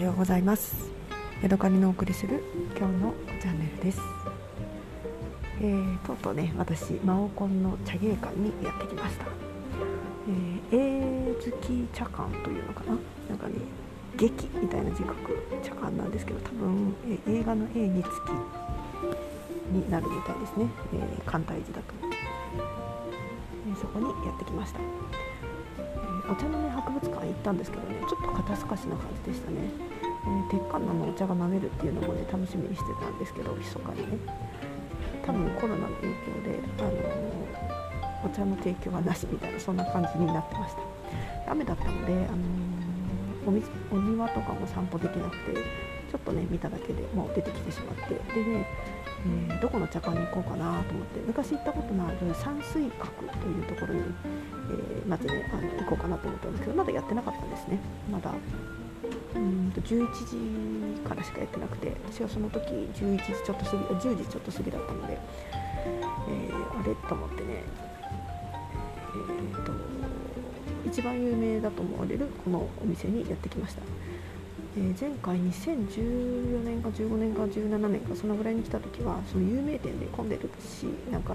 はようございます。ヤドカリのお送りする今日のチャンネルです、えー、とうとうね私マオコンの茶芸館にやってきました、えー、絵好き茶館というのかな？なんかね劇みたいな字書く茶館なんですけど多分、えー、映画の絵につきになるみたいですね、えー、簡体字だと、えー、そこにやってきました。お茶のね博物館行ったんですけどねちょっと肩透かしな感じでしたね、え、鉄管のお茶が飲めるっていうのもね楽しみにしてたんですけど密かにね。多分コロナの影響で、あのー、お茶の提供はなしみたいなそんな感じになってました。雨だったので、あのー、おみお庭とかも散歩できなくてちょっとね見ただけでもう出てきてしまって。でねえー、どこの茶館に行こうかなと思って昔行ったことのある山水閣というところに、まずねあの行こうかなと思ったんですけどまだやってなかったんですね。まだ。うんと11時からしかやってなくて私はその時11時ちょっと過ぎ10時ちょっと過ぎだったので、えー、あれと思ってねえーと一番有名だと思われるこのお店にやってきました。えー、前回2014年か15年か17年かそのぐらいに来た時はその有名店で混んでるしなんか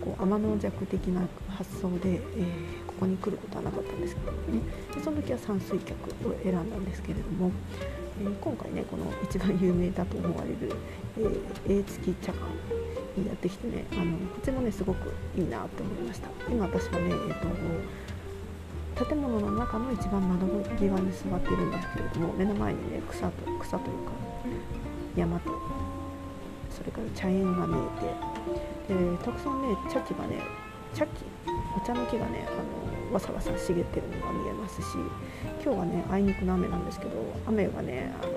こう天の弱的な発想で、えー、ここに来ることはなかったんですけどね。でその時は山水客を選んだんですけれども、えー、今回ねこの一番有名だと思われる、えー、付き茶館にやってきてねあのこっちもねすごくいいなと思いました。今私はね、えーと建物の中の一番窓際に座っているんですけれども目の前にね草と草というか山とそれから茶園が見えてでたくさんね茶器がね茶器お茶の木がねあのわさわさ茂ってるのが見えますし今日はねあいにくの雨なんですけど雨がねあの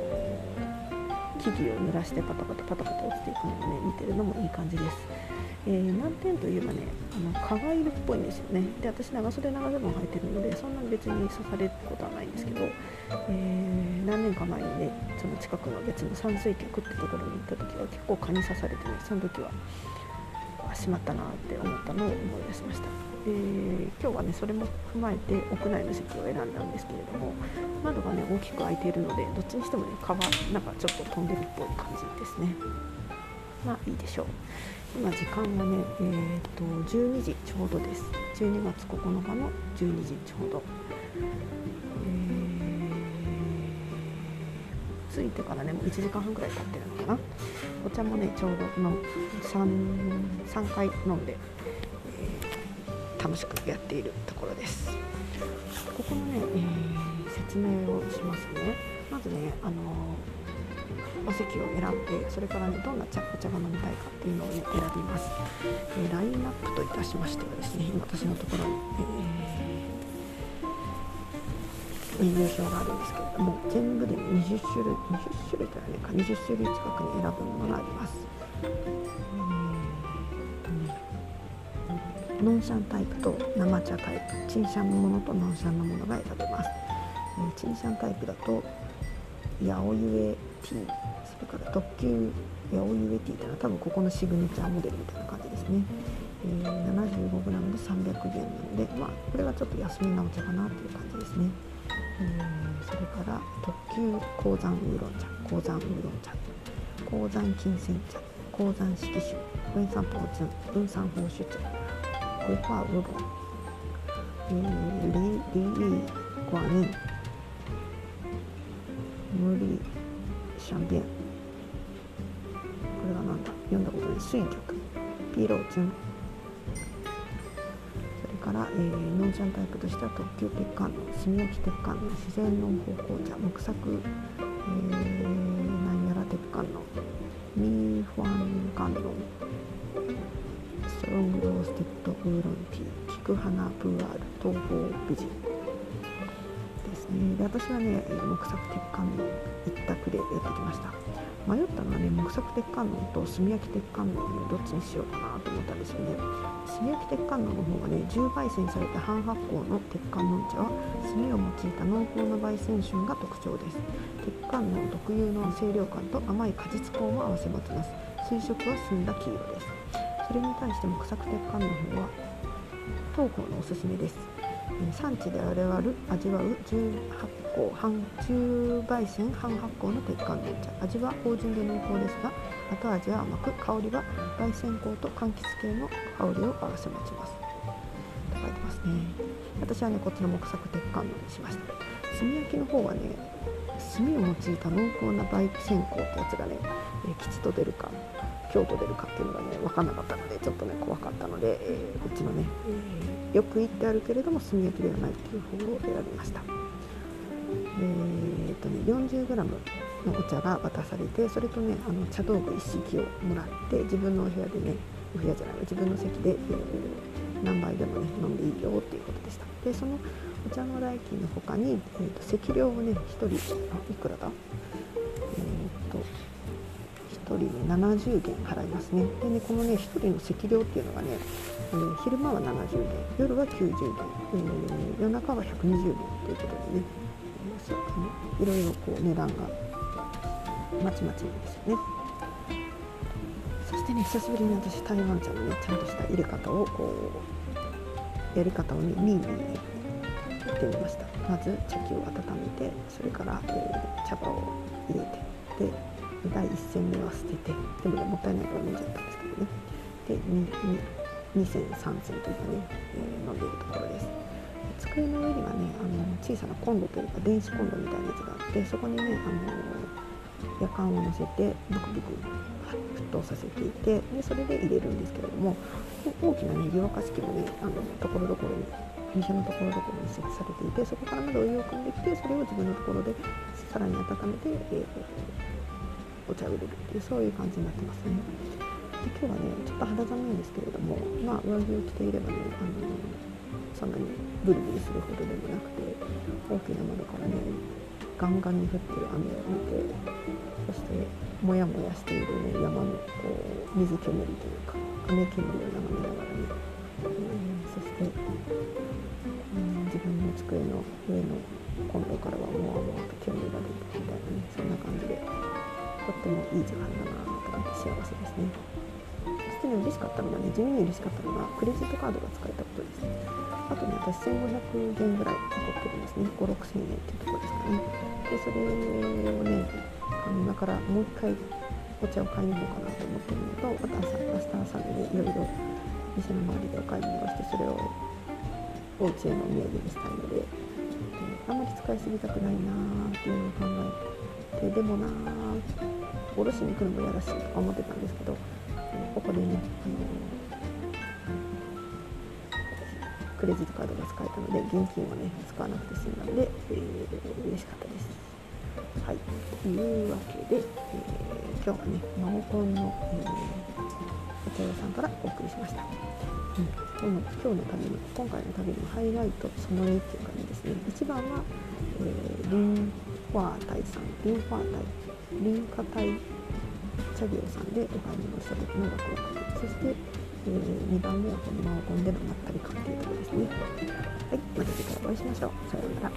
木々を濡らしてパタパタパタパタ落ちていくのをね見てるのもいい感じです。えー、難点といえばねあの蚊がいるっぽいんですよねで私長袖長ズボン履いてるのでそんなに別に刺されることはないんですけど、えー、何年か前にねその近くの別の山水客ってところに行った時は結構蚊に刺されてねその時はしまったなって思ったのを思い出しました、えー、今日はねそれも踏まえて屋内の席を選んだんですけれども窓がね大きく開いているのでどっちにしてもね蚊はなんかちょっと飛んでるっぽい感じですね。まあいいでしょう。今時間はねえー、っと12時ちょうどです。12月9日の12時ちょうど、着いてからねもう1時間半ぐらい経ってるのかな。お茶もねちょうどの 3, 3回飲んで、えー、楽しくやっているところです。ここのね、えー、説明をしますね。まずねあのお席を選んでそれからねどんな茶お茶が飲みたいかっていうのをね選びます、えー、ラインナップといたしましてはですね今私のところに、えー、メニュー表があるんですけれども全部で20種類20種類とはねか20種類近くに選ぶものがあります、ノンシャンタイプと生茶タイプチンシャンのものとノンシャンのものが選べます、えー、チンシャンタイプだと八百湯ティーそれから特急八百湯ティーというのは多分ここのシグネチャーモデルみたいな感じですね、えー、75g で300円なので、まあ、これはちょっと安めなお茶かなという感じですね、それから特急鉱山ウーロン茶鉱山ウーロン茶鉱山金銭茶鉱山色酒分散法茶分散法酒茶桂花ウーロン、えー、リリリグアニン無理シャンビンこれはなんだ読んだことない水玉ピローチュンそれから、えー、ノンシャンタイプとしては特急鉄管の炭焼き鉄管の自然農法紅茶木作、えー、なんやら鉄管のミーファンガンロンストロングローステッドウーロンティー菊花プーアール東方美人ね、で私はね木作鉄観音一択でやってきました。迷ったのはね木作鉄観音と炭焼き鉄観音どっちにしようかなと思ったんですよね。炭焼き鉄観音の方がね重焙煎された半発酵の鉄観音茶は炭を用いた濃厚な焙煎旬が特徴です。鉄観音特有の清涼感と甘い果実香も合わせ持ちます。水色は澄んだ黄色です。それに対して木作鉄観音の方は東方のおすすめです。産地であれわる味わう重発酵半重焙煎半発酵の鉄管の茶味は芳醇で濃厚ですが後味は甘く香りは焙煎香と柑橘系の香りを合わせ持ちますと書いてますね私はねこっちの木作鉄管のにしました炭焼きの方はね炭を用いた濃厚な焙煎香ってやつがね、え、吉と出るか京都出るかっていうのがね分かんなかったのでちょっとね怖かったので、えー、こっちのね、えー、よく言ってあるけれども炭焼きではないっていう方を選びましたえー、っとね 40g のお茶が渡されてそれとねあの茶道具一式をもらって自分のお部屋でねお部屋じゃない自分の席で、えー、何杯でもね飲んでいいよっていうことでした。でそのお茶の代金の他に、えーと、席料をね1人あいくらだ？えっ、と1人ね70元払いますね。でねこのね1人の席料っていうのがね、えー、昼間は70元夜は90元、えー、夜中は120元ということでね、そうあのいろいろこう値段がまちまちなんですよね。そしてね久しぶりに私台湾茶のねちゃんとした入れ方をこうやり方をね見に行ってみました。まず茶器を温めてそれから、えー、茶葉を入れてで第1戦目は捨ててでもねもったいないから飲んじゃったんですけどね。で 2, 2, 2戦3戦というかね、えー、飲んでいるところです机の上にはねあの小さなコンロというか電子コンロみたいなやつがあってそこにねあの夜間を乗せてブクブク沸騰させていてでそれで入れるんですけれども大きなね湯沸かし器もねあのところどころに店のところどころに設置されていてそこからまだお湯を汲んできてそれを自分のところでさらに温めて、えーお茶を入れるっていうそういう感じになってますね。で今日はねちょっと肌寒いんですけれどもまあ上着を着ていればねあのそんなにブリブリするほどでもなくて大きな窓からねガンガンに降ってる雨を見てそしてもやもやしているね山のこう水煙というか雨煙を眺めながらね、えー、そして、うん、自分の机の上のコンロからはもわもわと煙が出てみたいなねそんな感じでとってもいい時間だなと思って幸せですね。そしてね嬉しかったのがね地味に嬉しかったのがクレジットカードが使えたとね私1500円ぐらい残ってるんですね。5 6 0 0 0円っていうところですかね。でそれをねあの今からもう一回お茶を買いに行こうかなと思ってるのとまた朝明日朝でねいろいろ店の周りでお買い物をしてそれをお家へのお土産にしたいのであんまり使いすぎたくないなーっていうのを考えてでもなーおろしに行くのもやらしいとか思ってたんですけどここでね、あのクレジットカードが使えたので現金をね使わなくて済んだので、えー、嬉しかったです。はい、というわけで、えー、今日はねマオコンの、えー、お茶屋さんからお送りしました。うん、今日の旅の今回の旅のハイライトその2っていう感じですね1番は、えー、リンファータイさんリンファータイリンカタイ茶業さんでお買い物した時のワクワクそして、えー、2番目はこのマオコンでのまったり感っていうところですね。はいまた次回お会いしましょう。さようなら。